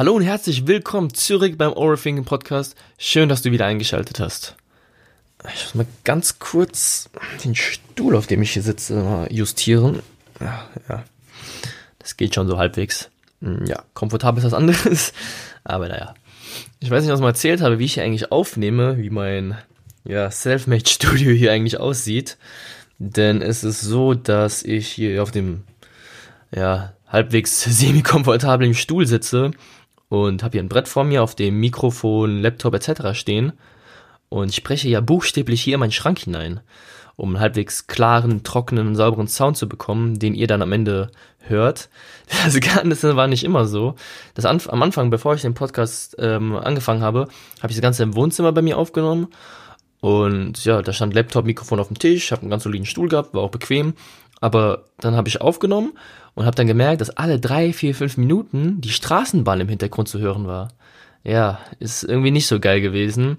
Hallo und herzlich willkommen zurück beim Overthinking Podcast. Schön, dass du wieder eingeschaltet hast. Ich muss mal ganz kurz den Stuhl, auf dem ich hier sitze, justieren. Ja, ja. Das geht schon so halbwegs. Hm, ja, komfortabel ist was anderes. Aber naja. Ich weiß nicht, was ich mal erzählt habe, wie ich hier eigentlich aufnehme, wie mein ja, Selfmade-Studio hier eigentlich aussieht. Denn es ist so, dass ich hier auf dem ja, halbwegs semi-komfortablen Stuhl sitze und habe hier ein Brett vor mir, auf dem Mikrofon, Laptop etc. stehen und spreche ja buchstäblich hier in meinen Schrank hinein, um einen halbwegs klaren, trockenen sauberen Sound zu bekommen, den ihr dann am Ende hört. Das Ganze war nicht immer so. Das am Anfang, bevor ich den Podcast ähm, angefangen habe, habe ich das Ganze im Wohnzimmer bei mir aufgenommen und ja, da stand Laptop, Mikrofon auf dem Tisch, habe einen ganz soliden Stuhl gehabt, war auch bequem. Aber dann habe ich aufgenommen und habe dann gemerkt, dass alle drei, vier, fünf Minuten die Straßenbahn im Hintergrund zu hören war. Ja, ist irgendwie nicht so geil gewesen,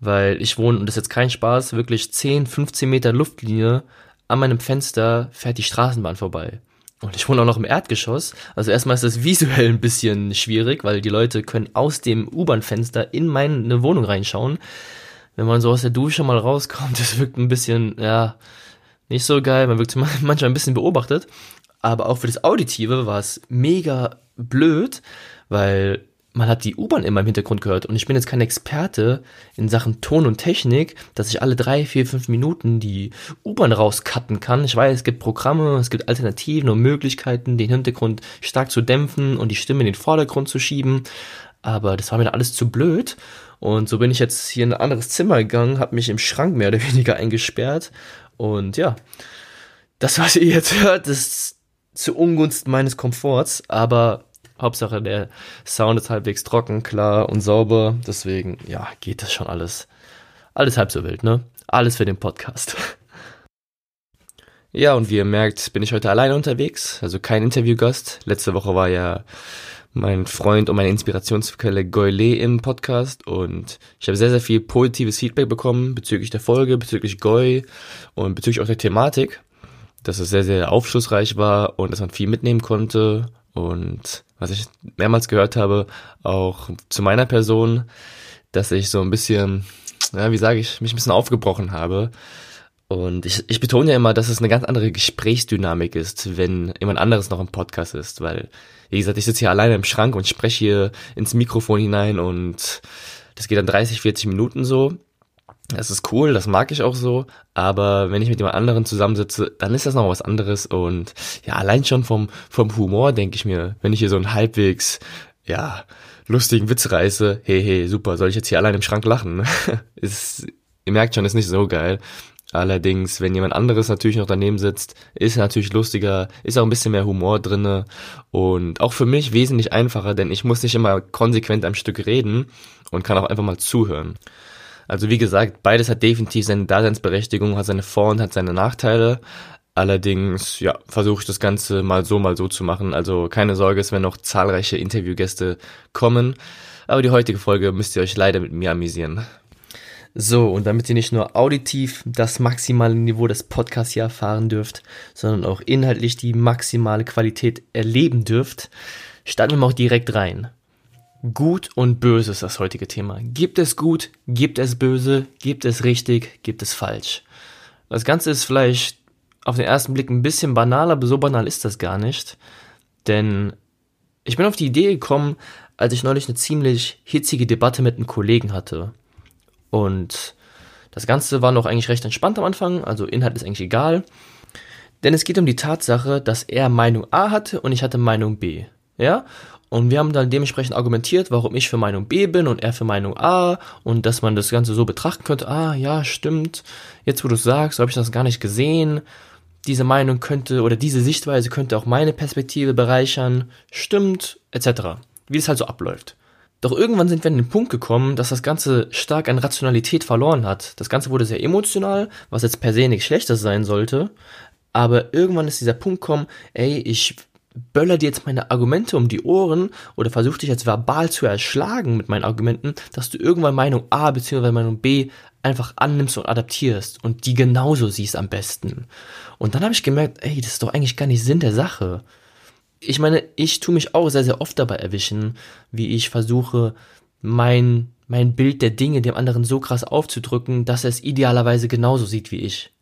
weil ich wohne, und das ist jetzt kein Spaß, wirklich 10, 15 Meter Luftlinie an meinem Fenster fährt die Straßenbahn vorbei. Und ich wohne auch noch im Erdgeschoss. Also erstmal ist das visuell ein bisschen schwierig, weil die Leute können aus dem U-Bahn-Fenster in meine Wohnung reinschauen. Wenn man so aus der Dusche mal rauskommt, das wirkt ein bisschen, ja, nicht so geil. Man wirkt manchmal ein bisschen beobachtet. Aber auch für das Auditive war es mega blöd, weil man hat die U-Bahn immer im Hintergrund gehört. Und ich bin jetzt kein Experte in Sachen Ton und Technik, dass ich alle drei, vier, fünf Minuten die U-Bahn rauscutten kann. Ich weiß, es gibt Programme, es gibt Alternativen und Möglichkeiten, den Hintergrund stark zu dämpfen und die Stimme in den Vordergrund zu schieben. Aber das war mir dann alles zu blöd. Und so bin ich jetzt hier in ein anderes Zimmer gegangen, habe mich im Schrank mehr oder weniger eingesperrt. Und ja, das, was ihr jetzt hört, ist zu Ungunsten meines Komforts, aber Hauptsache der Sound ist halbwegs trocken, klar und sauber. Deswegen, ja, geht das schon alles. Alles halb so wild, ne? Alles für den Podcast. Ja, und wie ihr merkt, bin ich heute alleine unterwegs, also kein Interviewgast. Letzte Woche war ja mein Freund und meine Inspirationsquelle Goyle im Podcast und ich habe sehr, sehr viel positives Feedback bekommen bezüglich der Folge, bezüglich Goy und bezüglich auch der Thematik dass es sehr, sehr aufschlussreich war und dass man viel mitnehmen konnte. Und was ich mehrmals gehört habe, auch zu meiner Person, dass ich so ein bisschen, ja, wie sage ich, mich ein bisschen aufgebrochen habe. Und ich, ich betone ja immer, dass es eine ganz andere Gesprächsdynamik ist, wenn jemand anderes noch im Podcast ist, weil, wie gesagt, ich sitze hier alleine im Schrank und spreche hier ins Mikrofon hinein und das geht dann 30, 40 Minuten so. Das ist cool, das mag ich auch so, aber wenn ich mit jemand anderen zusammensitze, dann ist das noch was anderes und ja, allein schon vom, vom Humor denke ich mir, wenn ich hier so einen halbwegs, ja, lustigen Witz reiße, hey, hey, super, soll ich jetzt hier allein im Schrank lachen? ist, ihr merkt schon, ist nicht so geil. Allerdings, wenn jemand anderes natürlich noch daneben sitzt, ist natürlich lustiger, ist auch ein bisschen mehr Humor drinne und auch für mich wesentlich einfacher, denn ich muss nicht immer konsequent am Stück reden und kann auch einfach mal zuhören. Also wie gesagt, beides hat definitiv seine Daseinsberechtigung, hat seine Vor- und hat seine Nachteile. Allerdings, ja, versuche ich das Ganze mal so, mal so zu machen. Also keine Sorge, es werden noch zahlreiche Interviewgäste kommen. Aber die heutige Folge müsst ihr euch leider mit mir amüsieren. So, und damit ihr nicht nur auditiv das maximale Niveau des Podcasts hier erfahren dürft, sondern auch inhaltlich die maximale Qualität erleben dürft, starten wir mal auch direkt rein. Gut und böse ist das heutige Thema. Gibt es gut, gibt es böse, gibt es richtig, gibt es falsch. Das Ganze ist vielleicht auf den ersten Blick ein bisschen banal, aber so banal ist das gar nicht. Denn ich bin auf die Idee gekommen, als ich neulich eine ziemlich hitzige Debatte mit einem Kollegen hatte. Und das Ganze war noch eigentlich recht entspannt am Anfang, also Inhalt ist eigentlich egal. Denn es geht um die Tatsache, dass er Meinung A hatte und ich hatte Meinung B. Ja? Und wir haben dann dementsprechend argumentiert, warum ich für Meinung B bin und er für Meinung A und dass man das Ganze so betrachten könnte, ah ja, stimmt, jetzt wo du es sagst, habe ich das gar nicht gesehen. Diese Meinung könnte oder diese Sichtweise könnte auch meine Perspektive bereichern, stimmt, etc. Wie es halt so abläuft. Doch irgendwann sind wir an den Punkt gekommen, dass das Ganze stark an Rationalität verloren hat. Das Ganze wurde sehr emotional, was jetzt per se nichts Schlechtes sein sollte. Aber irgendwann ist dieser Punkt gekommen, ey, ich böller dir jetzt meine Argumente um die Ohren oder versuch dich jetzt verbal zu erschlagen mit meinen Argumenten, dass du irgendwann Meinung A bzw. Meinung B einfach annimmst und adaptierst und die genauso siehst am besten. Und dann habe ich gemerkt, ey, das ist doch eigentlich gar nicht Sinn der Sache ich meine, ich tue mich auch sehr, sehr oft dabei erwischen, wie ich versuche, mein, mein Bild der Dinge dem anderen so krass aufzudrücken, dass er es idealerweise genauso sieht wie ich.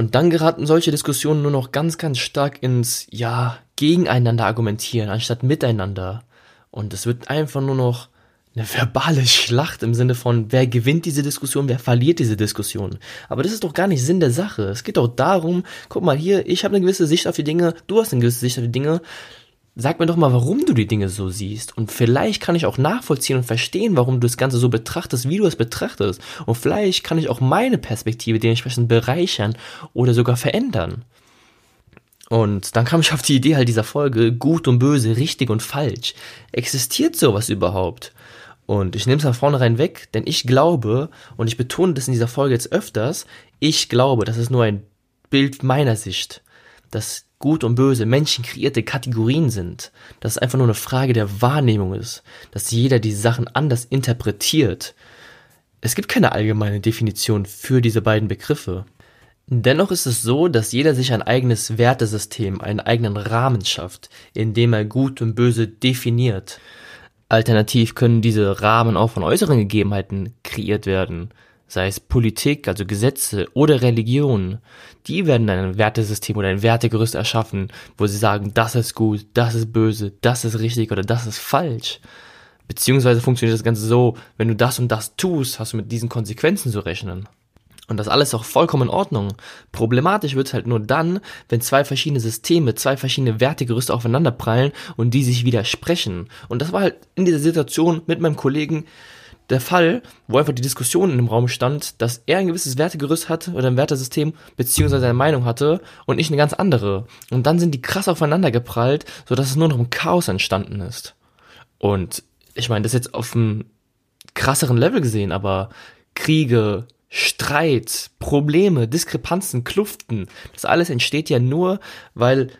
Und dann geraten solche Diskussionen nur noch ganz, ganz stark ins, ja, gegeneinander argumentieren, anstatt miteinander. Und es wird einfach nur noch eine verbale Schlacht im Sinne von, wer gewinnt diese Diskussion, wer verliert diese Diskussion. Aber das ist doch gar nicht Sinn der Sache. Es geht doch darum, guck mal hier, ich habe eine gewisse Sicht auf die Dinge, du hast eine gewisse Sicht auf die Dinge. Sag mir doch mal, warum du die Dinge so siehst. Und vielleicht kann ich auch nachvollziehen und verstehen, warum du das Ganze so betrachtest, wie du es betrachtest. Und vielleicht kann ich auch meine Perspektive dementsprechend bereichern oder sogar verändern. Und dann kam ich auf die Idee halt dieser Folge, gut und böse, richtig und falsch. Existiert sowas überhaupt? Und ich nehme es von vornherein weg, denn ich glaube, und ich betone das in dieser Folge jetzt öfters, ich glaube, das ist nur ein Bild meiner Sicht, dass gut und böse Menschen kreierte Kategorien sind, dass es einfach nur eine Frage der Wahrnehmung ist, dass jeder die Sachen anders interpretiert. Es gibt keine allgemeine Definition für diese beiden Begriffe. Dennoch ist es so, dass jeder sich ein eigenes Wertesystem, einen eigenen Rahmen schafft, in dem er gut und böse definiert. Alternativ können diese Rahmen auch von äußeren Gegebenheiten kreiert werden, sei es Politik, also Gesetze oder Religion. Die werden ein Wertesystem oder ein Wertegerüst erschaffen, wo sie sagen, das ist gut, das ist böse, das ist richtig oder das ist falsch. Beziehungsweise funktioniert das Ganze so, wenn du das und das tust, hast du mit diesen Konsequenzen zu rechnen. Und das alles auch vollkommen in Ordnung. Problematisch wird es halt nur dann, wenn zwei verschiedene Systeme, zwei verschiedene Wertegerüste aufeinander prallen und die sich widersprechen. Und das war halt in dieser Situation mit meinem Kollegen der Fall, wo einfach die Diskussion in dem Raum stand, dass er ein gewisses Wertegerüst hatte oder ein Wertesystem beziehungsweise eine Meinung hatte und ich eine ganz andere. Und dann sind die krass aufeinander geprallt, sodass es nur noch ein Chaos entstanden ist. Und ich meine, das jetzt auf einem krasseren Level gesehen, aber Kriege, Streit, Probleme, Diskrepanzen, Kluften, das alles entsteht ja nur, weil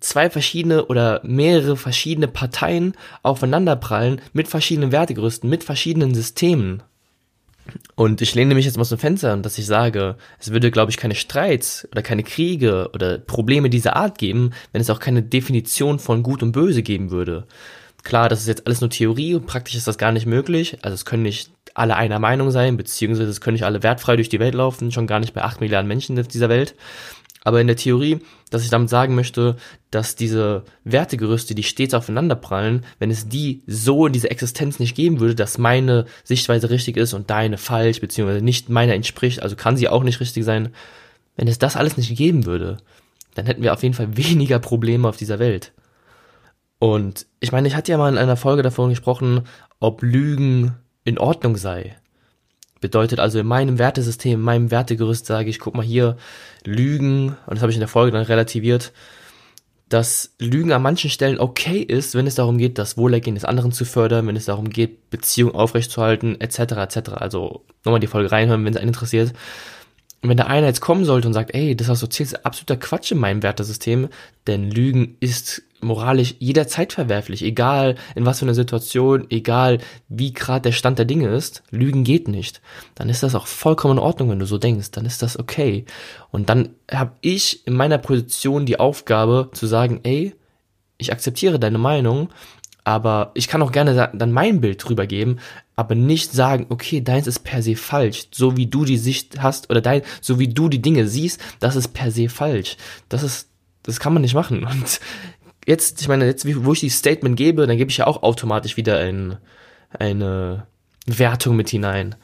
zwei verschiedene oder mehrere verschiedene Parteien aufeinanderprallen mit verschiedenen Wertegerüsten, mit verschiedenen Systemen. Und ich lehne mich jetzt mal aus dem Fenster dass ich sage, es würde, glaube ich, keine Streits oder keine Kriege oder Probleme dieser Art geben, wenn es auch keine Definition von Gut und Böse geben würde. Klar, das ist jetzt alles nur Theorie und praktisch ist das gar nicht möglich. Also es können nicht alle einer Meinung sein, beziehungsweise es können nicht alle wertfrei durch die Welt laufen, schon gar nicht bei acht Milliarden Menschen in dieser Welt. Aber in der Theorie, dass ich damit sagen möchte, dass diese Wertegerüste, die stets aufeinanderprallen, wenn es die so in dieser Existenz nicht geben würde, dass meine Sichtweise richtig ist und deine falsch, beziehungsweise nicht meiner entspricht, also kann sie auch nicht richtig sein, wenn es das alles nicht geben würde, dann hätten wir auf jeden Fall weniger Probleme auf dieser Welt. Und ich meine, ich hatte ja mal in einer Folge davon gesprochen, ob Lügen in Ordnung sei. Bedeutet also in meinem Wertesystem, in meinem Wertegerüst sage ich, guck mal hier, Lügen, und das habe ich in der Folge dann relativiert, dass Lügen an manchen Stellen okay ist, wenn es darum geht, das Wohlergehen des anderen zu fördern, wenn es darum geht, Beziehungen aufrechtzuerhalten, etc., etc. Also nochmal die Folge reinhören, wenn es einen interessiert. Und wenn der einer jetzt kommen sollte und sagt, ey, das was du erzählst, ist absoluter Quatsch in meinem Wertesystem, denn Lügen ist moralisch jederzeit verwerflich, egal in was für einer Situation, egal wie gerade der Stand der Dinge ist, Lügen geht nicht. Dann ist das auch vollkommen in Ordnung, wenn du so denkst, dann ist das okay. Und dann habe ich in meiner Position die Aufgabe zu sagen, ey, ich akzeptiere deine Meinung, aber ich kann auch gerne dann mein Bild drüber geben, aber nicht sagen, okay, deins ist per se falsch, so wie du die Sicht hast oder dein, so wie du die Dinge siehst, das ist per se falsch. Das ist, das kann man nicht machen. Und jetzt, ich meine, jetzt, wo ich die Statement gebe, dann gebe ich ja auch automatisch wieder ein, eine Wertung mit hinein.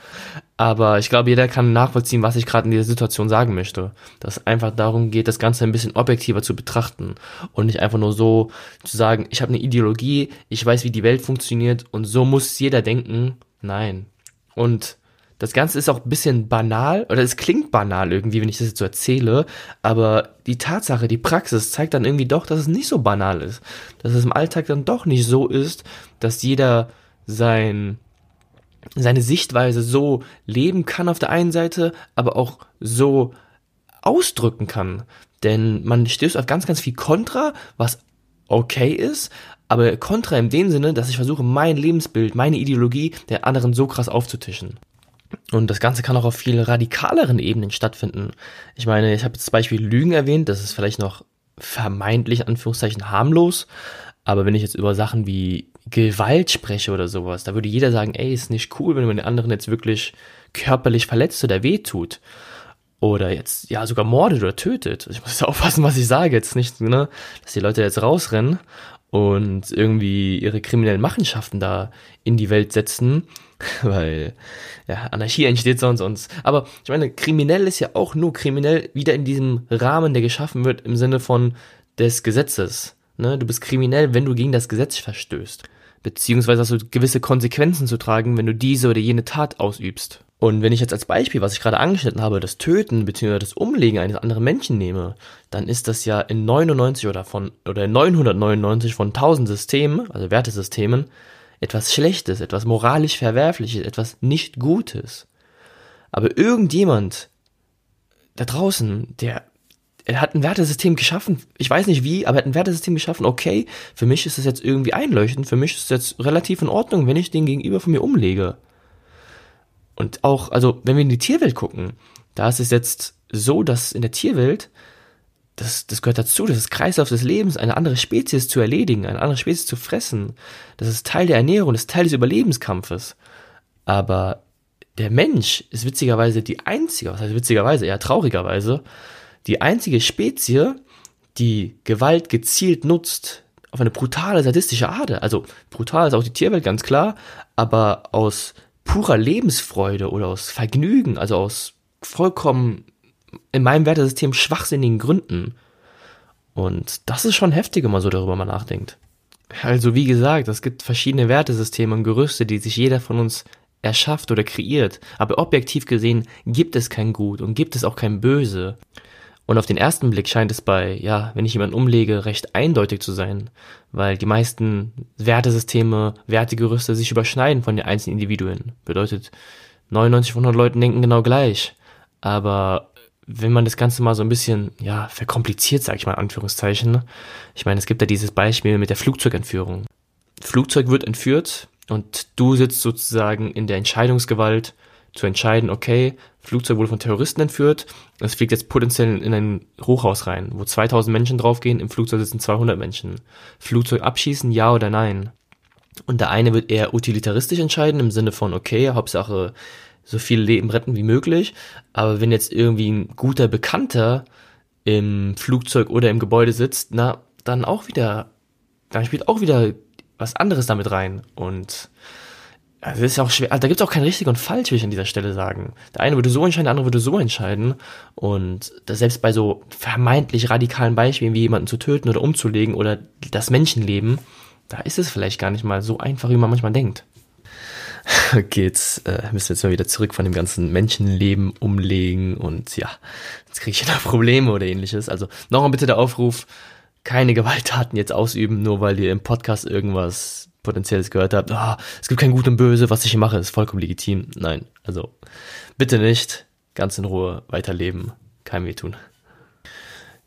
Aber ich glaube, jeder kann nachvollziehen, was ich gerade in dieser Situation sagen möchte. Dass es einfach darum geht, das Ganze ein bisschen objektiver zu betrachten und nicht einfach nur so zu sagen, ich habe eine Ideologie, ich weiß, wie die Welt funktioniert und so muss jeder denken. Nein. Und das Ganze ist auch ein bisschen banal, oder es klingt banal irgendwie, wenn ich das jetzt so erzähle, aber die Tatsache, die Praxis zeigt dann irgendwie doch, dass es nicht so banal ist. Dass es im Alltag dann doch nicht so ist, dass jeder sein, seine Sichtweise so leben kann auf der einen Seite, aber auch so ausdrücken kann. Denn man stößt auf ganz, ganz viel Kontra, was okay ist, aber Kontra in dem Sinne, dass ich versuche, mein Lebensbild, meine Ideologie der anderen so krass aufzutischen. Und das Ganze kann auch auf viel radikaleren Ebenen stattfinden. Ich meine, ich habe jetzt zum Beispiel Lügen erwähnt, das ist vielleicht noch vermeintlich, Anführungszeichen, harmlos. Aber wenn ich jetzt über Sachen wie Gewalt spreche oder sowas, da würde jeder sagen, ey, ist nicht cool, wenn man den anderen jetzt wirklich körperlich verletzt oder wehtut. Oder jetzt, ja, sogar mordet oder tötet. Ich muss aufpassen, was ich sage jetzt nicht, ne, dass die Leute jetzt rausrennen und irgendwie ihre kriminellen Machenschaften da in die Welt setzen, weil ja, Anarchie entsteht sonst uns. Aber ich meine, kriminell ist ja auch nur kriminell wieder in diesem Rahmen, der geschaffen wird im Sinne von des Gesetzes. Ne? Du bist kriminell, wenn du gegen das Gesetz verstößt. Beziehungsweise hast du gewisse Konsequenzen zu tragen, wenn du diese oder jene Tat ausübst. Und wenn ich jetzt als Beispiel, was ich gerade angeschnitten habe, das Töten bzw. das Umlegen eines anderen Menschen nehme, dann ist das ja in 99 oder von oder in 999 von 1000 Systemen, also Wertesystemen, etwas Schlechtes, etwas moralisch Verwerfliches, etwas nicht Gutes. Aber irgendjemand da draußen, der er hat ein Wertesystem geschaffen, ich weiß nicht wie, aber er hat ein Wertesystem geschaffen, okay, für mich ist es jetzt irgendwie einleuchtend, für mich ist es jetzt relativ in Ordnung, wenn ich den gegenüber von mir umlege. Und auch, also wenn wir in die Tierwelt gucken, da ist es jetzt so, dass in der Tierwelt, das, das gehört dazu, das ist Kreislauf des Lebens, eine andere Spezies zu erledigen, eine andere Spezies zu fressen. Das ist Teil der Ernährung, das ist Teil des Überlebenskampfes. Aber der Mensch ist witzigerweise die einzige, was heißt witzigerweise, eher traurigerweise, die einzige Spezie, die Gewalt gezielt nutzt, auf eine brutale, sadistische Art. Also brutal ist auch die Tierwelt, ganz klar, aber aus purer Lebensfreude oder aus Vergnügen, also aus vollkommen in meinem Wertesystem schwachsinnigen Gründen. Und das ist schon heftig, wenn man so darüber mal nachdenkt. Also wie gesagt, es gibt verschiedene Wertesysteme und Gerüste, die sich jeder von uns erschafft oder kreiert. Aber objektiv gesehen gibt es kein Gut und gibt es auch kein Böse. Und auf den ersten Blick scheint es bei, ja, wenn ich jemanden umlege, recht eindeutig zu sein, weil die meisten Wertesysteme, Wertegerüste sich überschneiden von den einzelnen Individuen. Bedeutet, 99 von 100 Leuten denken genau gleich. Aber wenn man das Ganze mal so ein bisschen, ja, verkompliziert, sag ich mal in Anführungszeichen. Ich meine, es gibt ja dieses Beispiel mit der Flugzeugentführung. Flugzeug wird entführt und du sitzt sozusagen in der Entscheidungsgewalt, zu entscheiden, okay, Flugzeug wurde von Terroristen entführt, es fliegt jetzt potenziell in ein Hochhaus rein, wo 2000 Menschen draufgehen, im Flugzeug sitzen 200 Menschen. Flugzeug abschießen, ja oder nein? Und der eine wird eher utilitaristisch entscheiden, im Sinne von, okay, Hauptsache so viele Leben retten wie möglich, aber wenn jetzt irgendwie ein guter Bekannter im Flugzeug oder im Gebäude sitzt, na, dann auch wieder, dann spielt auch wieder was anderes damit rein und also ist ja auch schwer, also da gibt es auch kein richtig und falsch, will ich an dieser Stelle sagen. Der eine würde so entscheiden, der andere würde so entscheiden. Und selbst bei so vermeintlich radikalen Beispielen wie jemanden zu töten oder umzulegen oder das Menschenleben, da ist es vielleicht gar nicht mal so einfach, wie man manchmal denkt. Okay, jetzt äh, müssen wir jetzt mal wieder zurück von dem ganzen Menschenleben umlegen und ja, jetzt kriege ich wieder Probleme oder ähnliches. Also nochmal bitte der Aufruf, keine Gewalttaten jetzt ausüben, nur weil ihr im Podcast irgendwas Potenzielles gehört habt, ah, es gibt kein Gut und Böse, was ich hier mache, ist vollkommen legitim. Nein, also bitte nicht, ganz in Ruhe weiterleben, kein weh tun.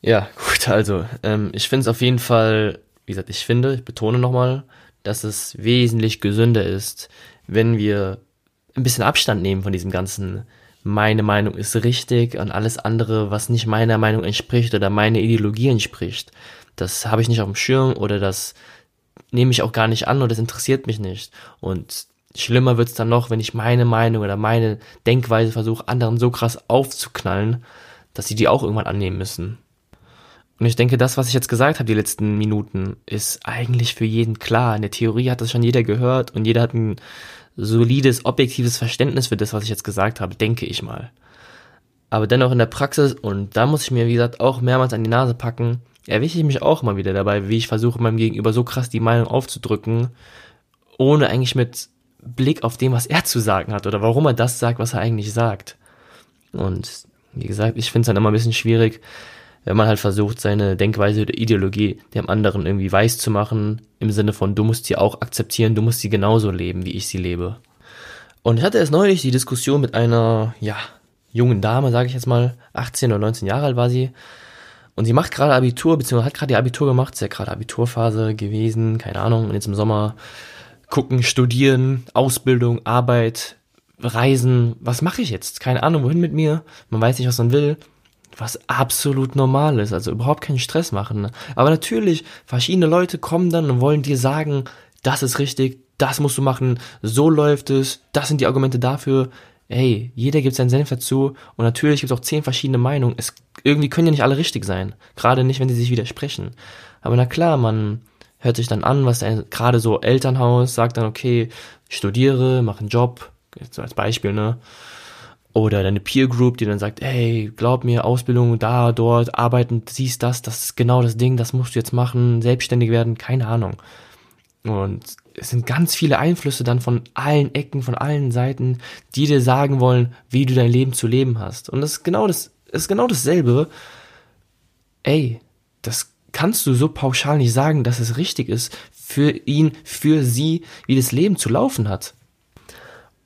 Ja, gut, also ähm, ich finde es auf jeden Fall, wie gesagt, ich finde, ich betone nochmal, dass es wesentlich gesünder ist, wenn wir ein bisschen Abstand nehmen von diesem ganzen meine Meinung ist richtig und alles andere, was nicht meiner Meinung entspricht oder meine Ideologie entspricht, das habe ich nicht auf dem Schirm oder das nehme ich auch gar nicht an und das interessiert mich nicht. Und schlimmer wird's dann noch, wenn ich meine Meinung oder meine Denkweise versuche, anderen so krass aufzuknallen, dass sie die auch irgendwann annehmen müssen. Und ich denke, das, was ich jetzt gesagt habe, die letzten Minuten, ist eigentlich für jeden klar. In der Theorie hat das schon jeder gehört und jeder hat ein solides, objektives Verständnis für das, was ich jetzt gesagt habe, denke ich mal. Aber dennoch in der Praxis, und da muss ich mir, wie gesagt, auch mehrmals an die Nase packen, erwische ich mich auch mal wieder dabei, wie ich versuche, meinem Gegenüber so krass die Meinung aufzudrücken, ohne eigentlich mit Blick auf dem, was er zu sagen hat oder warum er das sagt, was er eigentlich sagt. Und wie gesagt, ich finde es dann immer ein bisschen schwierig, wenn man halt versucht, seine Denkweise oder Ideologie dem anderen irgendwie weiß zu machen, im Sinne von, du musst sie auch akzeptieren, du musst sie genauso leben, wie ich sie lebe. Und ich hatte erst neulich die Diskussion mit einer, ja, jungen Dame, sage ich jetzt mal, 18 oder 19 Jahre alt war sie. Und sie macht gerade Abitur, beziehungsweise hat gerade ihr Abitur gemacht, ist ja gerade Abiturphase gewesen, keine Ahnung, und jetzt im Sommer gucken, studieren, Ausbildung, Arbeit, Reisen, was mache ich jetzt? Keine Ahnung, wohin mit mir, man weiß nicht, was man will was absolut normal ist, also überhaupt keinen Stress machen. Aber natürlich, verschiedene Leute kommen dann und wollen dir sagen, das ist richtig, das musst du machen, so läuft es, das sind die Argumente dafür. Hey, jeder gibt seinen Senf dazu und natürlich gibt es auch zehn verschiedene Meinungen. Es, irgendwie können ja nicht alle richtig sein, gerade nicht, wenn sie sich widersprechen. Aber na klar, man hört sich dann an, was gerade so Elternhaus sagt dann, okay, studiere, mach einen Job, so als Beispiel, ne? Oder deine Peer Group, die dann sagt, hey, glaub mir, Ausbildung da, dort, arbeiten, siehst das, das ist genau das Ding, das musst du jetzt machen, selbstständig werden, keine Ahnung. Und es sind ganz viele Einflüsse dann von allen Ecken, von allen Seiten, die dir sagen wollen, wie du dein Leben zu leben hast. Und das ist genau das, ist genau dasselbe. Ey, das kannst du so pauschal nicht sagen, dass es richtig ist für ihn, für sie, wie das Leben zu laufen hat.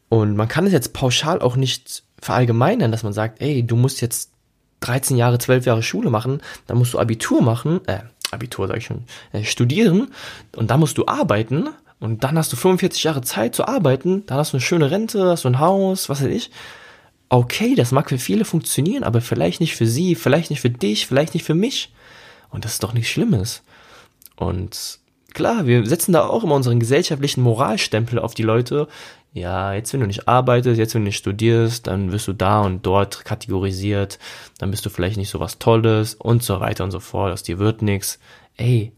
Und man kann es jetzt pauschal auch nicht verallgemeinern, dass man sagt, ey, du musst jetzt 13 Jahre, 12 Jahre Schule machen, dann musst du Abitur machen, äh, Abitur sag ich schon, äh, studieren und dann musst du arbeiten und dann hast du 45 Jahre Zeit zu arbeiten, dann hast du eine schöne Rente, hast du ein Haus, was weiß ich. Okay, das mag für viele funktionieren, aber vielleicht nicht für sie, vielleicht nicht für dich, vielleicht nicht für mich. Und das ist doch nichts Schlimmes. Und klar, wir setzen da auch immer unseren gesellschaftlichen Moralstempel auf die Leute, ja, jetzt wenn du nicht arbeitest, jetzt wenn du nicht studierst, dann wirst du da und dort kategorisiert, dann bist du vielleicht nicht so was Tolles und so weiter und so fort, aus dir wird nix. Ey,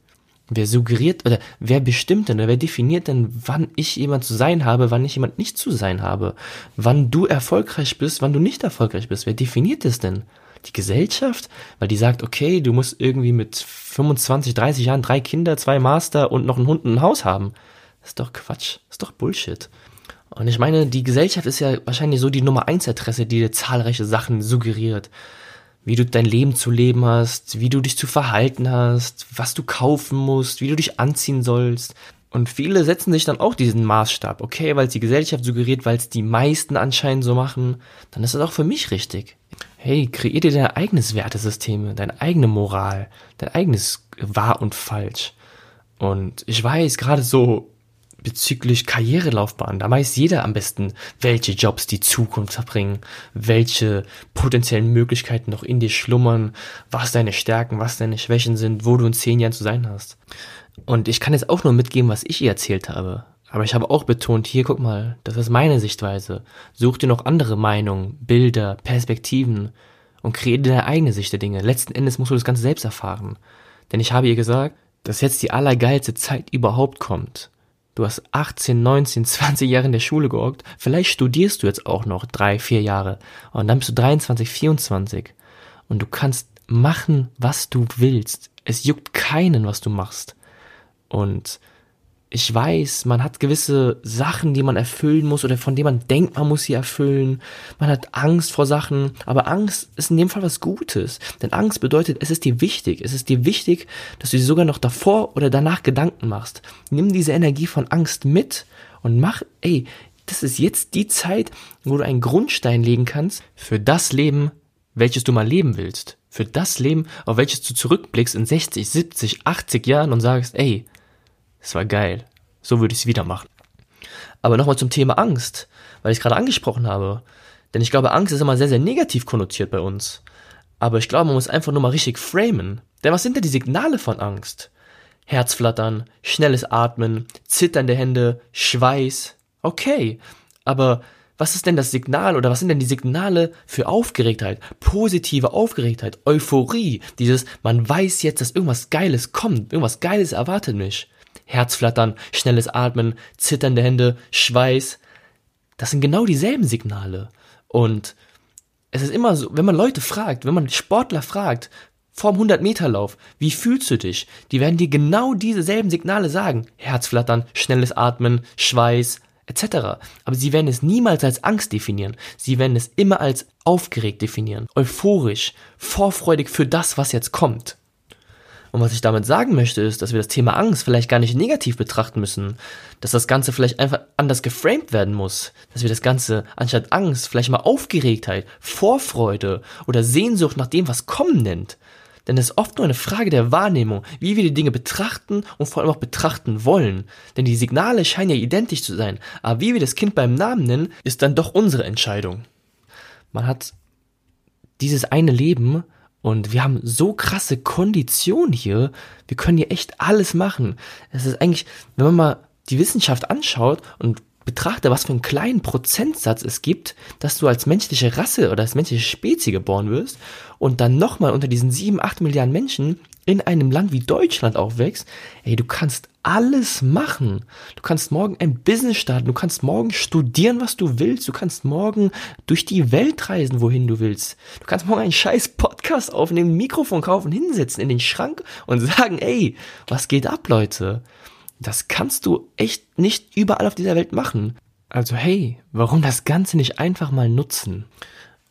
wer suggeriert oder wer bestimmt denn oder wer definiert denn, wann ich jemand zu sein habe, wann ich jemand nicht zu sein habe? Wann du erfolgreich bist, wann du nicht erfolgreich bist? Wer definiert das denn? Die Gesellschaft? Weil die sagt, okay, du musst irgendwie mit 25, 30 Jahren drei Kinder, zwei Master und noch einen Hund und ein Haus haben. Das ist doch Quatsch. Das ist doch Bullshit. Und ich meine, die Gesellschaft ist ja wahrscheinlich so die Nummer eins Adresse, die dir zahlreiche Sachen suggeriert. Wie du dein Leben zu leben hast, wie du dich zu verhalten hast, was du kaufen musst, wie du dich anziehen sollst. Und viele setzen sich dann auch diesen Maßstab. Okay, weil es die Gesellschaft suggeriert, weil es die meisten anscheinend so machen, dann ist das auch für mich richtig. Hey, kreier dir dein eigenes Wertesystem, deine eigene Moral, dein eigenes Wahr und Falsch. Und ich weiß, gerade so bezüglich Karrierelaufbahn. Da weiß jeder am besten, welche Jobs die Zukunft verbringen, welche potenziellen Möglichkeiten noch in dir schlummern, was deine Stärken, was deine Schwächen sind, wo du in zehn Jahren zu sein hast. Und ich kann jetzt auch nur mitgeben, was ich ihr erzählt habe. Aber ich habe auch betont, hier guck mal, das ist meine Sichtweise. Such dir noch andere Meinungen, Bilder, Perspektiven und kreiere deine eigene Sicht der Dinge. Letzten Endes musst du das Ganze selbst erfahren. Denn ich habe ihr gesagt, dass jetzt die allergeilste Zeit überhaupt kommt. Du hast 18, 19, 20 Jahre in der Schule gehockt. Vielleicht studierst du jetzt auch noch drei, vier Jahre. Und dann bist du 23, 24. Und du kannst machen, was du willst. Es juckt keinen, was du machst. Und ich weiß, man hat gewisse Sachen, die man erfüllen muss oder von denen man denkt, man muss sie erfüllen. Man hat Angst vor Sachen, aber Angst ist in dem Fall was Gutes. Denn Angst bedeutet, es ist dir wichtig. Es ist dir wichtig, dass du dir sogar noch davor oder danach Gedanken machst. Nimm diese Energie von Angst mit und mach, ey, das ist jetzt die Zeit, wo du einen Grundstein legen kannst für das Leben, welches du mal leben willst. Für das Leben, auf welches du zurückblickst in 60, 70, 80 Jahren und sagst, ey, es war geil. So würde ich es wieder machen. Aber nochmal zum Thema Angst, weil ich gerade angesprochen habe. Denn ich glaube, Angst ist immer sehr, sehr negativ konnotiert bei uns. Aber ich glaube, man muss einfach nur mal richtig framen. Denn was sind denn die Signale von Angst? Herzflattern, schnelles Atmen, zitternde Hände, Schweiß. Okay, aber was ist denn das Signal oder was sind denn die Signale für Aufgeregtheit, positive Aufgeregtheit, Euphorie, dieses, man weiß jetzt, dass irgendwas Geiles kommt, irgendwas Geiles erwartet mich. Herzflattern, schnelles Atmen, zitternde Hände, Schweiß. Das sind genau dieselben Signale. Und es ist immer so, wenn man Leute fragt, wenn man Sportler fragt, vorm 100-Meter-Lauf, wie fühlst du dich? Die werden dir genau dieselben Signale sagen. Herzflattern, schnelles Atmen, Schweiß, etc. Aber sie werden es niemals als Angst definieren. Sie werden es immer als aufgeregt definieren, euphorisch, vorfreudig für das, was jetzt kommt. Und was ich damit sagen möchte, ist, dass wir das Thema Angst vielleicht gar nicht negativ betrachten müssen, dass das Ganze vielleicht einfach anders geframed werden muss, dass wir das Ganze anstatt Angst vielleicht mal Aufgeregtheit, Vorfreude oder Sehnsucht nach dem, was kommen nennt. Denn es ist oft nur eine Frage der Wahrnehmung, wie wir die Dinge betrachten und vor allem auch betrachten wollen. Denn die Signale scheinen ja identisch zu sein, aber wie wir das Kind beim Namen nennen, ist dann doch unsere Entscheidung. Man hat dieses eine Leben und wir haben so krasse Konditionen hier, wir können hier echt alles machen. Es ist eigentlich, wenn man mal die Wissenschaft anschaut und betrachte, was für einen kleinen Prozentsatz es gibt, dass du als menschliche Rasse oder als menschliche Spezie geboren wirst und dann nochmal unter diesen sieben, acht Milliarden Menschen in einem Land wie Deutschland aufwächst, ey, du kannst alles machen. Du kannst morgen ein Business starten, du kannst morgen studieren, was du willst, du kannst morgen durch die Welt reisen, wohin du willst. Du kannst morgen einen scheiß Podcast aufnehmen, Mikrofon kaufen, hinsetzen in den Schrank und sagen, ey, was geht ab, Leute? Das kannst du echt nicht überall auf dieser Welt machen. Also hey, warum das Ganze nicht einfach mal nutzen?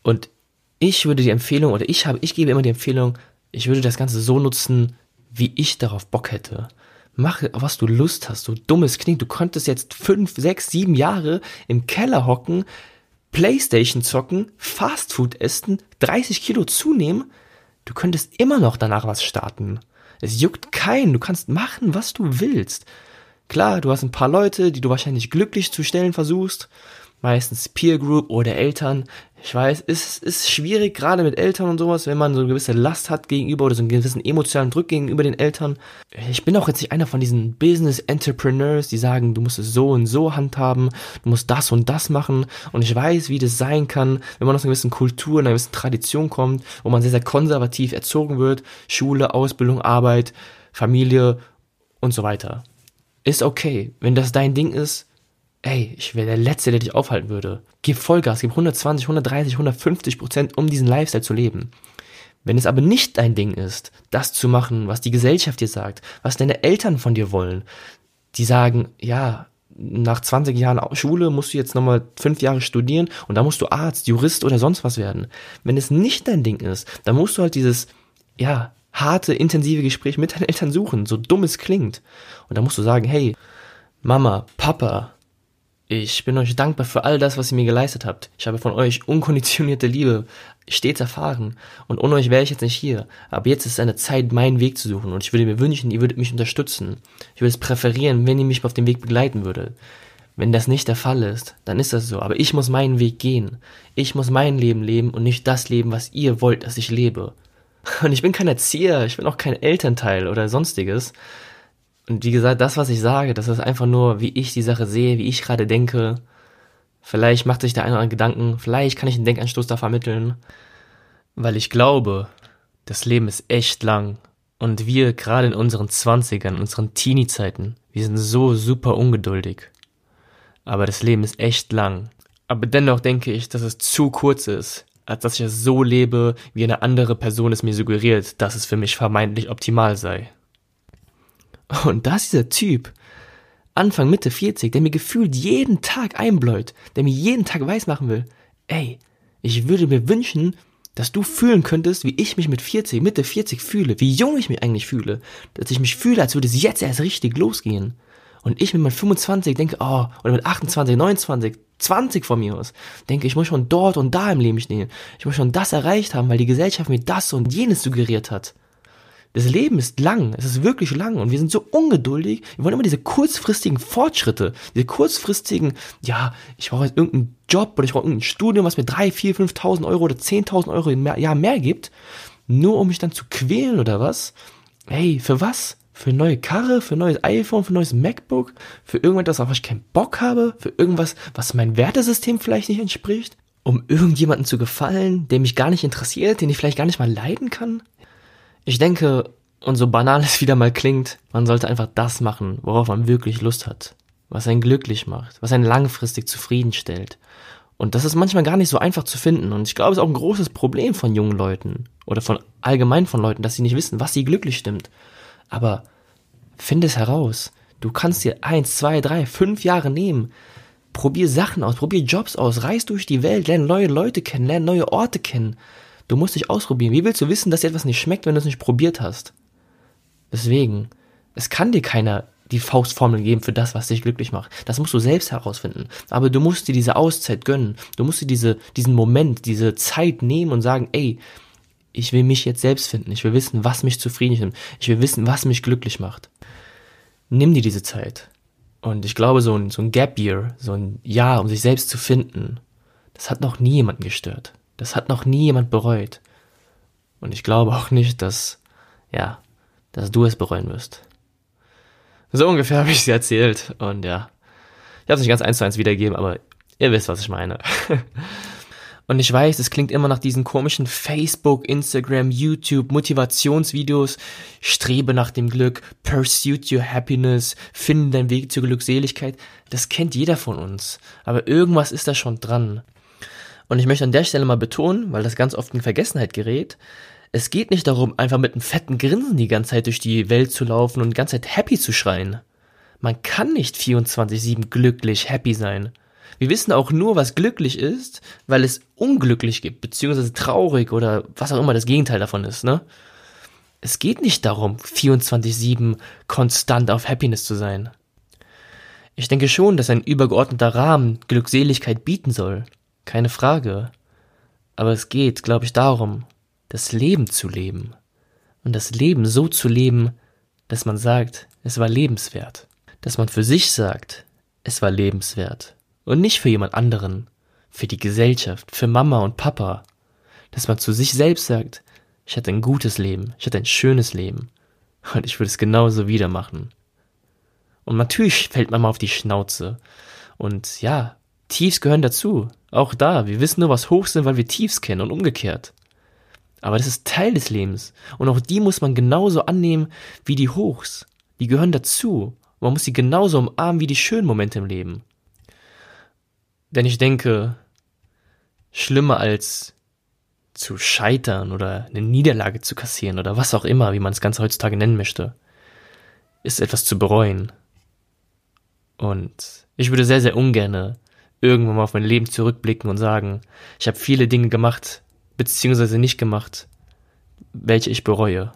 Und ich würde die Empfehlung, oder ich habe, ich gebe immer die Empfehlung, ich würde das Ganze so nutzen, wie ich darauf Bock hätte. Mach, was du Lust hast, so dummes klingt. Du könntest jetzt fünf, sechs, sieben Jahre im Keller hocken, Playstation zocken, Fastfood essen, 30 Kilo zunehmen. Du könntest immer noch danach was starten. Es juckt keinen. Du kannst machen, was du willst. Klar, du hast ein paar Leute, die du wahrscheinlich glücklich zu stellen versuchst. Meistens Peer Group oder Eltern. Ich weiß, es ist schwierig, gerade mit Eltern und sowas, wenn man so eine gewisse Last hat gegenüber oder so einen gewissen emotionalen Druck gegenüber den Eltern. Ich bin auch jetzt nicht einer von diesen Business Entrepreneurs, die sagen, du musst es so und so handhaben, du musst das und das machen. Und ich weiß, wie das sein kann, wenn man aus einer gewissen Kultur, einer gewissen Tradition kommt, wo man sehr, sehr konservativ erzogen wird. Schule, Ausbildung, Arbeit, Familie und so weiter. Ist okay. Wenn das dein Ding ist, ey, ich wäre der Letzte, der dich aufhalten würde. Gib Vollgas, gib 120, 130, 150 Prozent, um diesen Lifestyle zu leben. Wenn es aber nicht dein Ding ist, das zu machen, was die Gesellschaft dir sagt, was deine Eltern von dir wollen, die sagen, ja, nach 20 Jahren Schule musst du jetzt nochmal fünf Jahre studieren und da musst du Arzt, Jurist oder sonst was werden. Wenn es nicht dein Ding ist, dann musst du halt dieses, ja, harte, intensive Gespräch mit deinen Eltern suchen, so dumm es klingt. Und da musst du sagen, hey, Mama, Papa, ich bin euch dankbar für all das, was ihr mir geleistet habt. Ich habe von euch unkonditionierte Liebe stets erfahren. Und ohne euch wäre ich jetzt nicht hier. Aber jetzt ist es eine Zeit, meinen Weg zu suchen. Und ich würde mir wünschen, ihr würdet mich unterstützen. Ich würde es präferieren, wenn ihr mich auf dem Weg begleiten würdet. Wenn das nicht der Fall ist, dann ist das so. Aber ich muss meinen Weg gehen. Ich muss mein Leben leben und nicht das leben, was ihr wollt, dass ich lebe. Und ich bin kein Erzieher, ich bin auch kein Elternteil oder sonstiges. Und wie gesagt, das, was ich sage, das ist einfach nur, wie ich die Sache sehe, wie ich gerade denke. Vielleicht macht sich der eine oder andere Gedanken, vielleicht kann ich einen Denkanstoß da vermitteln. Weil ich glaube, das Leben ist echt lang. Und wir, gerade in unseren Zwanzigern, unseren Teenie-Zeiten, wir sind so super ungeduldig. Aber das Leben ist echt lang. Aber dennoch denke ich, dass es zu kurz ist, als dass ich es so lebe, wie eine andere Person es mir suggeriert, dass es für mich vermeintlich optimal sei. Und da ist dieser Typ, Anfang, Mitte 40, der mir gefühlt jeden Tag einbläut, der mir jeden Tag weismachen will, ey, ich würde mir wünschen, dass du fühlen könntest, wie ich mich mit 40, Mitte 40 fühle, wie jung ich mich eigentlich fühle, dass ich mich fühle, als würde es jetzt erst richtig losgehen. Und ich mit meinen 25 denke, oh, oder mit 28, 29, 20 von mir aus, denke, ich muss schon dort und da im Leben stehen. Ich muss schon das erreicht haben, weil die Gesellschaft mir das und jenes suggeriert hat. Das Leben ist lang, es ist wirklich lang und wir sind so ungeduldig. Wir wollen immer diese kurzfristigen Fortschritte, diese kurzfristigen, ja, ich brauche jetzt irgendeinen Job oder ich brauche irgendein Studium, was mir drei, vier, 5.000 Euro oder 10.000 Euro im Jahr mehr gibt, nur um mich dann zu quälen oder was? Hey, für was? Für eine neue Karre, für ein neues iPhone, für ein neues MacBook, für irgendwas, auf was ich keinen Bock habe, für irgendwas, was mein Wertesystem vielleicht nicht entspricht, um irgendjemanden zu gefallen, der mich gar nicht interessiert, den ich vielleicht gar nicht mal leiden kann? Ich denke, und so banal es wieder mal klingt, man sollte einfach das machen, worauf man wirklich Lust hat, was einen glücklich macht, was einen langfristig zufriedenstellt. Und das ist manchmal gar nicht so einfach zu finden. Und ich glaube, es ist auch ein großes Problem von jungen Leuten oder von allgemein von Leuten, dass sie nicht wissen, was sie glücklich stimmt. Aber finde es heraus. Du kannst dir eins, zwei, drei, fünf Jahre nehmen. Probier Sachen aus, probier Jobs aus, reis durch die Welt, lerne neue Leute kennen, lerne neue Orte kennen. Du musst dich ausprobieren. Wie willst du wissen, dass dir etwas nicht schmeckt, wenn du es nicht probiert hast? Deswegen, es kann dir keiner die Faustformel geben für das, was dich glücklich macht. Das musst du selbst herausfinden. Aber du musst dir diese Auszeit gönnen. Du musst dir diese, diesen Moment, diese Zeit nehmen und sagen, ey, ich will mich jetzt selbst finden. Ich will wissen, was mich zufrieden stimmt. Ich will wissen, was mich glücklich macht. Nimm dir diese Zeit. Und ich glaube, so ein, so ein Gap Year, so ein Jahr, um sich selbst zu finden, das hat noch nie jemanden gestört. Das hat noch nie jemand bereut. Und ich glaube auch nicht, dass, ja, dass du es bereuen wirst. So ungefähr habe ich sie erzählt. Und ja, ich habe es nicht ganz eins zu eins wiedergegeben, aber ihr wisst, was ich meine. Und ich weiß, es klingt immer nach diesen komischen Facebook, Instagram, YouTube, Motivationsvideos. Strebe nach dem Glück, pursue your happiness, finde deinen Weg zur Glückseligkeit. Das kennt jeder von uns. Aber irgendwas ist da schon dran. Und ich möchte an der Stelle mal betonen, weil das ganz oft in Vergessenheit gerät, es geht nicht darum, einfach mit einem fetten Grinsen die ganze Zeit durch die Welt zu laufen und die ganze Zeit happy zu schreien. Man kann nicht 24-7 glücklich happy sein. Wir wissen auch nur, was glücklich ist, weil es unglücklich gibt, beziehungsweise traurig oder was auch immer das Gegenteil davon ist, ne? Es geht nicht darum, 24-7 konstant auf Happiness zu sein. Ich denke schon, dass ein übergeordneter Rahmen Glückseligkeit bieten soll. Keine Frage. Aber es geht, glaube ich, darum, das Leben zu leben. Und das Leben so zu leben, dass man sagt, es war lebenswert. Dass man für sich sagt, es war lebenswert. Und nicht für jemand anderen, für die Gesellschaft, für Mama und Papa. Dass man zu sich selbst sagt, ich hatte ein gutes Leben, ich hatte ein schönes Leben. Und ich würde es genauso wieder machen. Und natürlich fällt man mal auf die Schnauze. Und ja, Tiefs gehören dazu. Auch da, wir wissen nur, was Hochs sind, weil wir Tiefs kennen und umgekehrt. Aber das ist Teil des Lebens. Und auch die muss man genauso annehmen wie die Hochs. Die gehören dazu. Man muss sie genauso umarmen wie die schönen Momente im Leben. Denn ich denke, schlimmer als zu scheitern oder eine Niederlage zu kassieren oder was auch immer, wie man es ganz heutzutage nennen möchte, ist etwas zu bereuen. Und ich würde sehr, sehr ungerne irgendwann mal auf mein Leben zurückblicken und sagen, ich habe viele Dinge gemacht, beziehungsweise nicht gemacht, welche ich bereue.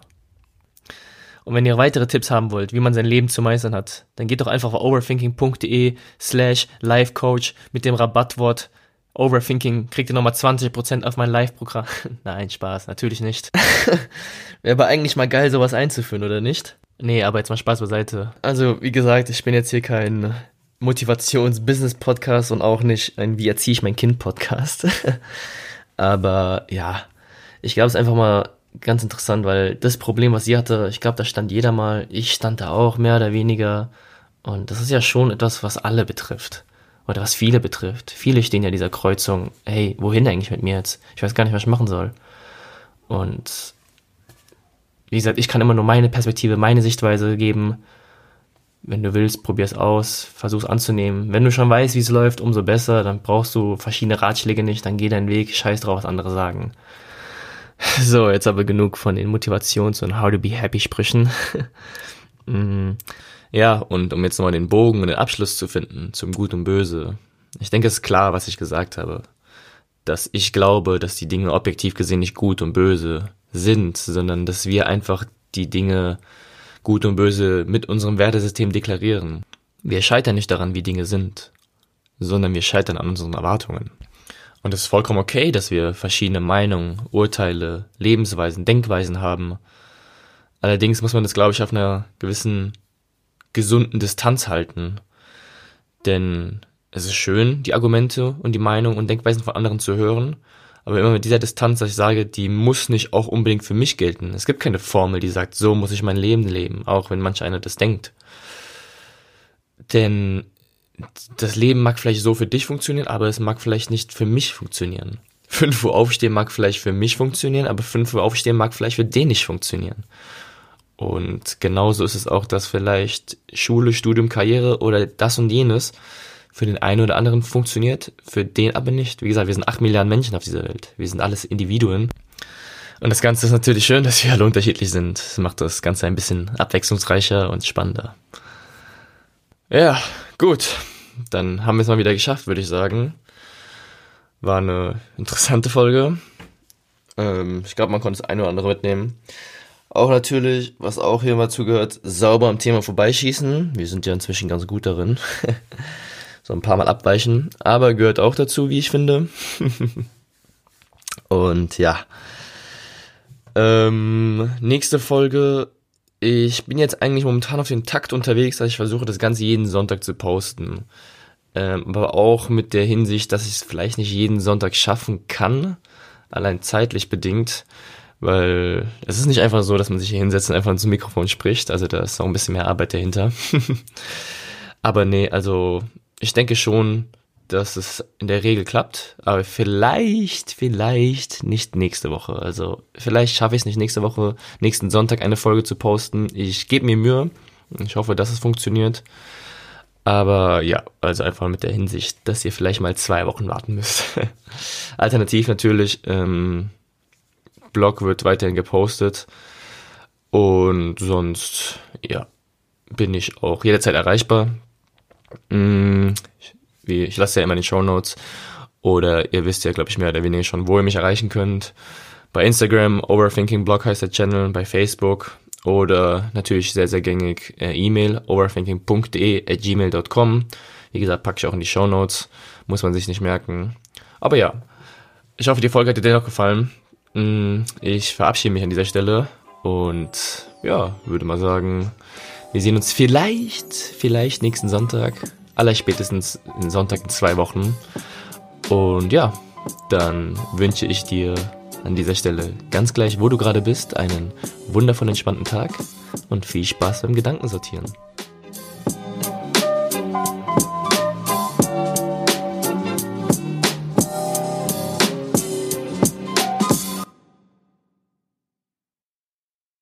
Und wenn ihr weitere Tipps haben wollt, wie man sein Leben zu meistern hat, dann geht doch einfach auf overthinking.de slash livecoach mit dem Rabattwort Overthinking kriegt ihr nochmal 20% auf mein Live-Programm. Nein, Spaß, natürlich nicht. Wäre aber eigentlich mal geil, sowas einzuführen, oder nicht? Nee, aber jetzt mal Spaß beiseite. Also, wie gesagt, ich bin jetzt hier kein Motivations-Business-Podcast und auch nicht ein Wie erziehe ich mein Kind-Podcast. Aber ja, ich glaube, es ist einfach mal ganz interessant, weil das Problem, was sie hatte, ich glaube, da stand jeder mal, ich stand da auch mehr oder weniger. Und das ist ja schon etwas, was alle betrifft. Oder was viele betrifft. Viele stehen ja dieser Kreuzung, hey, wohin eigentlich mit mir jetzt? Ich weiß gar nicht, was ich machen soll. Und wie gesagt, ich kann immer nur meine Perspektive, meine Sichtweise geben. Wenn du willst, probier's aus, versuch's anzunehmen. Wenn du schon weißt, wie es läuft, umso besser. Dann brauchst du verschiedene Ratschläge nicht, dann geh deinen Weg, scheiß drauf, was andere sagen. So, jetzt aber genug von den Motivations- und How to be happy Sprüchen. Mm, ja, und um jetzt nochmal den Bogen und den Abschluss zu finden zum Gut und Böse. Ich denke, es ist klar, was ich gesagt habe. Dass ich glaube, dass die Dinge objektiv gesehen nicht gut und böse sind, sondern dass wir einfach die Dinge Gut und Böse mit unserem Wertesystem deklarieren. Wir scheitern nicht daran, wie Dinge sind, sondern wir scheitern an unseren Erwartungen. Und es ist vollkommen okay, dass wir verschiedene Meinungen, Urteile, Lebensweisen, Denkweisen haben. Allerdings muss man das, glaube ich, auf einer gewissen gesunden Distanz halten. Denn es ist schön, die Argumente und die Meinungen und Denkweisen von anderen zu hören, aber immer mit dieser Distanz, dass ich sage, die muss nicht auch unbedingt für mich gelten. Es gibt keine Formel, die sagt, so muss ich mein Leben leben, auch wenn manch einer das denkt. Denn das Leben mag vielleicht so für dich funktionieren, aber es mag vielleicht nicht für mich funktionieren. 5 Uhr aufstehen mag vielleicht für mich funktionieren, aber 5 Uhr aufstehen mag vielleicht für den nicht funktionieren. Und genauso ist es auch, dass vielleicht Schule, Studium, Karriere oder das und jenes für den einen oder anderen funktioniert, für den aber nicht. Wie gesagt, wir sind acht Milliarden Menschen auf dieser Welt. Wir sind alles Individuen. Und das Ganze ist natürlich schön, dass wir alle unterschiedlich sind. Das macht das Ganze ein bisschen abwechslungsreicher und spannender. Ja, gut. dann haben wir es mal wieder geschafft, würde ich sagen. War eine interessante Folge. Ähm, ich glaube, man konnte das eine oder andere mitnehmen. Auch natürlich, was auch hier mal zugehört, sauber am Thema vorbeischießen. Wir sind ja inzwischen ganz gut darin. so ein paar Mal abweichen. Aber gehört auch dazu, wie ich finde. Und ja. Ähm, nächste Folge. Ich bin jetzt eigentlich momentan auf den Takt unterwegs, dass ich versuche, das Ganze jeden Sonntag zu posten. Ähm, aber auch mit der Hinsicht, dass ich es vielleicht nicht jeden Sonntag schaffen kann. Allein zeitlich bedingt. Weil es ist nicht einfach so, dass man sich hier hinsetzt und einfach ins Mikrofon spricht. Also da ist auch ein bisschen mehr Arbeit dahinter. aber nee, also ich denke schon, dass es in der Regel klappt, aber vielleicht, vielleicht nicht nächste Woche. Also vielleicht schaffe ich es nicht nächste Woche, nächsten Sonntag eine Folge zu posten. Ich gebe mir Mühe. Ich hoffe, dass es funktioniert. Aber ja, also einfach mit der Hinsicht, dass ihr vielleicht mal zwei Wochen warten müsst. Alternativ natürlich, ähm, Blog wird weiterhin gepostet. Und sonst, ja, bin ich auch jederzeit erreichbar. Mm, wie, ich lasse ja immer in den Show Notes. Oder ihr wisst ja, glaube ich, mehr oder weniger schon, wo ihr mich erreichen könnt. Bei Instagram, Overthinking Blog heißt der Channel, bei Facebook oder natürlich sehr, sehr gängig äh, E-Mail, overthinking.de at gmail.com. Wie gesagt, packe ich auch in die Show Notes. Muss man sich nicht merken. Aber ja, ich hoffe, die Folge hat dir dennoch gefallen. Mm, ich verabschiede mich an dieser Stelle und ja, würde mal sagen, wir sehen uns vielleicht, vielleicht nächsten Sonntag aller spätestens Sonntag in zwei Wochen. Und ja, dann wünsche ich dir an dieser Stelle ganz gleich, wo du gerade bist, einen wundervoll entspannten Tag und viel Spaß beim Gedankensortieren.